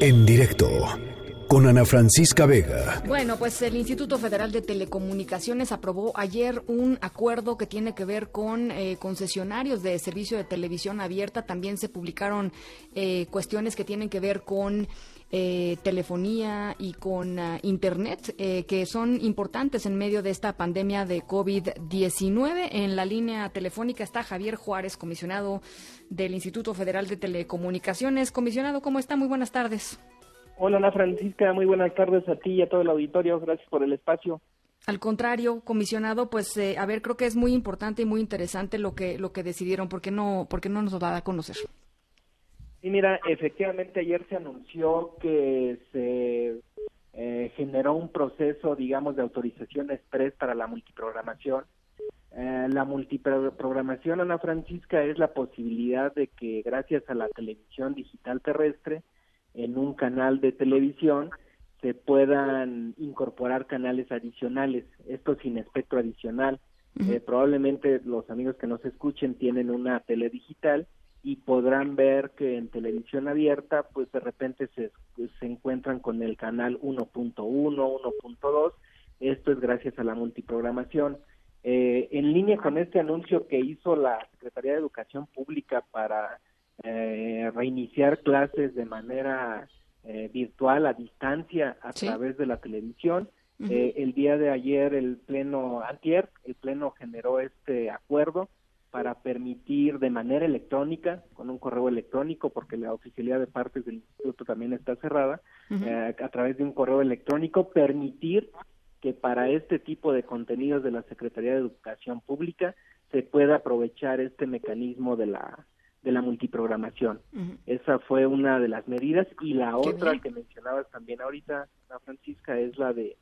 En directo con Ana Francisca Vega. Bueno, pues el Instituto Federal de Telecomunicaciones aprobó ayer un acuerdo que tiene que ver con eh, concesionarios de servicio de televisión abierta. También se publicaron eh, cuestiones que tienen que ver con eh, telefonía y con uh, Internet, eh, que son importantes en medio de esta pandemia de COVID-19. En la línea telefónica está Javier Juárez, comisionado del Instituto Federal de Telecomunicaciones. Comisionado, ¿cómo está? Muy buenas tardes. Hola, Ana Francisca, muy buenas tardes a ti y a todo el auditorio. Gracias por el espacio. Al contrario, comisionado, pues eh, a ver, creo que es muy importante y muy interesante lo que lo que decidieron, porque no porque no nos lo da a conocer. Sí, mira, efectivamente ayer se anunció que se eh, generó un proceso, digamos, de autorización express para la multiprogramación. Eh, la multiprogramación, Ana Francisca, es la posibilidad de que gracias a la televisión digital terrestre, en un canal de televisión, se puedan incorporar canales adicionales, esto sin espectro adicional. eh, probablemente los amigos que nos escuchen tienen una tele digital y podrán ver que en televisión abierta pues de repente se, se encuentran con el canal 1.1, 1.2, esto es gracias a la multiprogramación. Eh, en línea con este anuncio que hizo la Secretaría de Educación Pública para eh, reiniciar clases de manera eh, virtual a distancia a Sí. través de la televisión, eh, el día de ayer el pleno antier, el pleno generó este acuerdo para permitir de manera electrónica, con un correo electrónico, porque la oficialidad de partes del instituto también está cerrada, eh, a través de un correo electrónico, permitir que para este tipo de contenidos de la Secretaría de Educación Pública se pueda aprovechar este mecanismo de la de la multiprogramación. Esa fue una de las medidas y la Qué otra bien. que mencionabas también ahorita, Francisca, es la de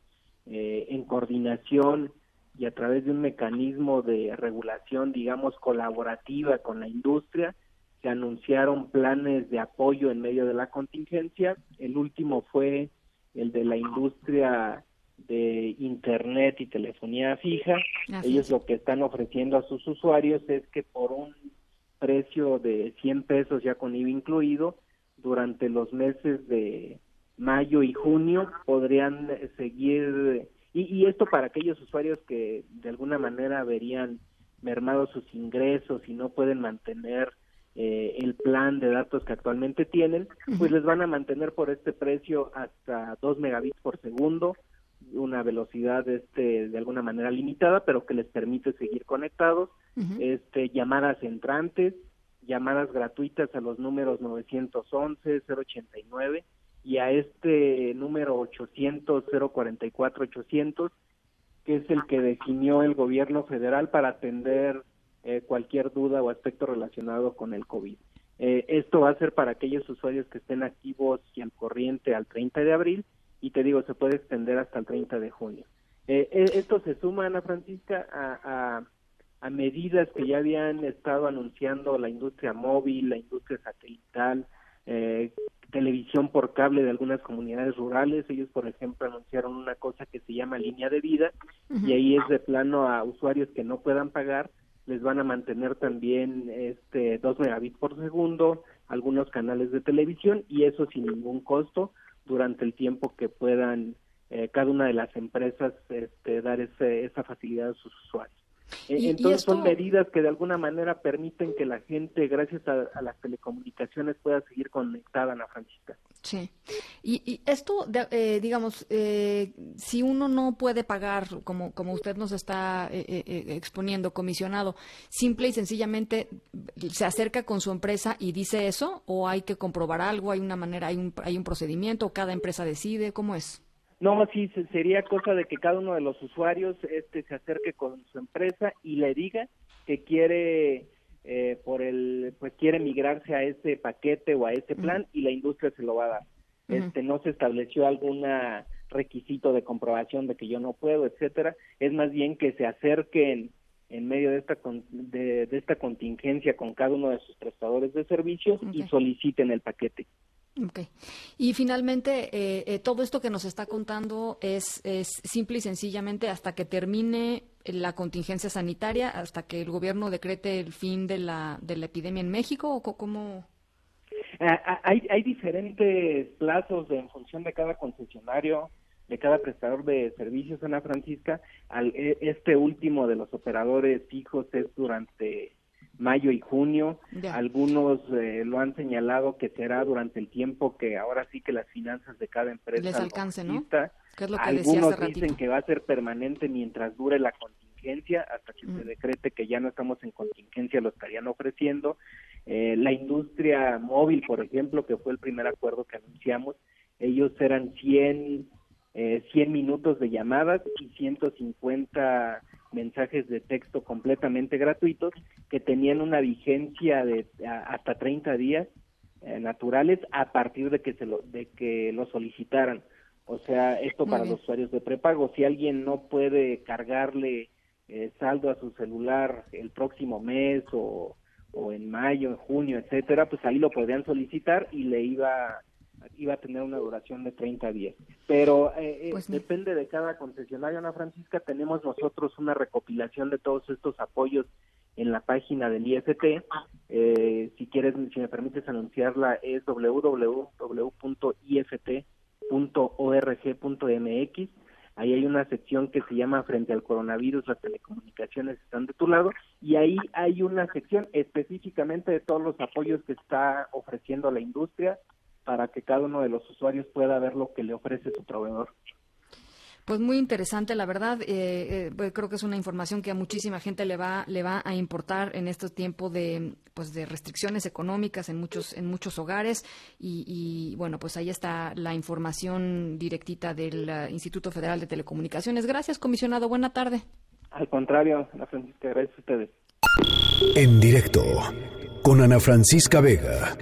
eh, en coordinación y a través de un mecanismo de regulación, digamos, colaborativa con la industria, se anunciaron planes de apoyo en medio de la contingencia. El último fue el de la industria de Internet y telefonía fija. Así Ellos es. lo que están ofreciendo a sus usuarios es que por un precio de 100 pesos ya con IVA incluido, durante los meses de mayo y junio podrían eh, seguir, y, y esto para aquellos usuarios que de alguna manera verían mermados sus ingresos y no pueden mantener eh, el plan de datos que actualmente tienen, pues les van a mantener por este precio hasta 2 megabits por segundo, una velocidad este de alguna manera limitada, pero que les permite seguir conectados, este llamadas entrantes, llamadas gratuitas a los números 911 089 y a este número 800 044 800 que es el que definió el gobierno federal para atender eh, cualquier duda o aspecto relacionado con el COVID. Eh, esto va a ser para aquellos usuarios que estén activos y al corriente al 30 de abril y te digo, se puede extender hasta el 30 de junio. Eh, eh, esto se suma, Ana Francisca, a, a, medidas que ya habían estado anunciando la industria móvil, la industria satelital, eh, televisión por cable de algunas comunidades rurales. Ellos, por ejemplo, anunciaron una cosa que se llama línea de vida y ahí es de plano a usuarios que no puedan pagar les van a mantener también este 2 megabits por segundo, algunos canales de televisión y eso sin ningún costo durante el tiempo que puedan eh, cada una de las empresas este, dar ese, esa facilidad a sus usuarios. Y Entonces son medidas que de alguna manera permiten que la gente, gracias a, a las telecomunicaciones, pueda seguir conectada, Ana Francisca. Sí. Y, y esto, de- eh, digamos, eh, si uno no puede pagar, como, como usted nos está eh, eh, eh, exponiendo, comisionado, simple y sencillamente se acerca con su empresa y dice eso, o hay que comprobar algo, hay una manera, hay un, hay un procedimiento, cada empresa decide, ¿cómo es? No, sí, se- sería cosa de que cada uno de los usuarios este, se acerque con su empresa y le diga que quiere eh, por el pues quiere migrarse a ese paquete o a ese plan y la industria se lo va a dar. Este no se estableció alguna requisito de comprobación de que yo no puedo, etcétera. Es más bien que se acerquen en medio de esta con- de, de esta contingencia con cada uno de sus prestadores de servicios y soliciten el paquete. Ok. Y finalmente, eh, eh, todo esto que nos está contando es, es simple y sencillamente hasta que termine la contingencia sanitaria, hasta que el gobierno decrete el fin de la, de la epidemia en México, o cómo... hay, hay diferentes plazos en función de cada concesionario, de cada prestador de servicios, Ana Francisca. Al, e, este último de los operadores fijos es durante mayo y junio. Algunos eh, lo han señalado que será durante el tiempo que ahora sí que las finanzas de cada empresa les alcance, ¿no? es lo que Algunos dicen que va a ser permanente mientras dure la contingencia, hasta que se decrete que ya no estamos en contingencia, lo estarían ofreciendo. Eh, la industria móvil, por ejemplo, que fue el primer acuerdo que anunciamos, ellos eran 100, eh, 100 minutos de llamadas y 150 mensajes de texto completamente gratuitos que tenían una vigencia de hasta 30 días eh, naturales a partir de que se lo de que lo solicitaran. O sea, esto para los usuarios de prepago, si alguien no puede cargarle eh, saldo a su celular el próximo mes o, o en mayo, en junio, etcétera, pues ahí lo podrían solicitar y le iba iba a tener una duración de 30 días. Pero eh, eh, pues depende de cada concesionario, Ana Francisca. Tenemos nosotros una recopilación de todos estos apoyos en la página del IFT. Eh, si quieres, si me permites anunciarla, es www.ift.org.mx. Ahí hay una sección que se llama Frente al coronavirus, las telecomunicaciones están de tu lado, y ahí hay una sección específicamente de todos los apoyos que está ofreciendo la industria para que cada uno de los usuarios pueda ver lo que le ofrece su proveedor. Pues muy interesante, la verdad. Eh, eh, creo que es una información que a muchísima gente le va le va a importar en estos tiempos de pues de restricciones económicas en muchos en muchos hogares y, bueno pues ahí está la información directita del uh, Instituto Federal de Telecomunicaciones. Gracias, comisionado. Buena tarde. Al contrario, Ana Francisca, gracias a ustedes. En directo con Ana Francisca Vega.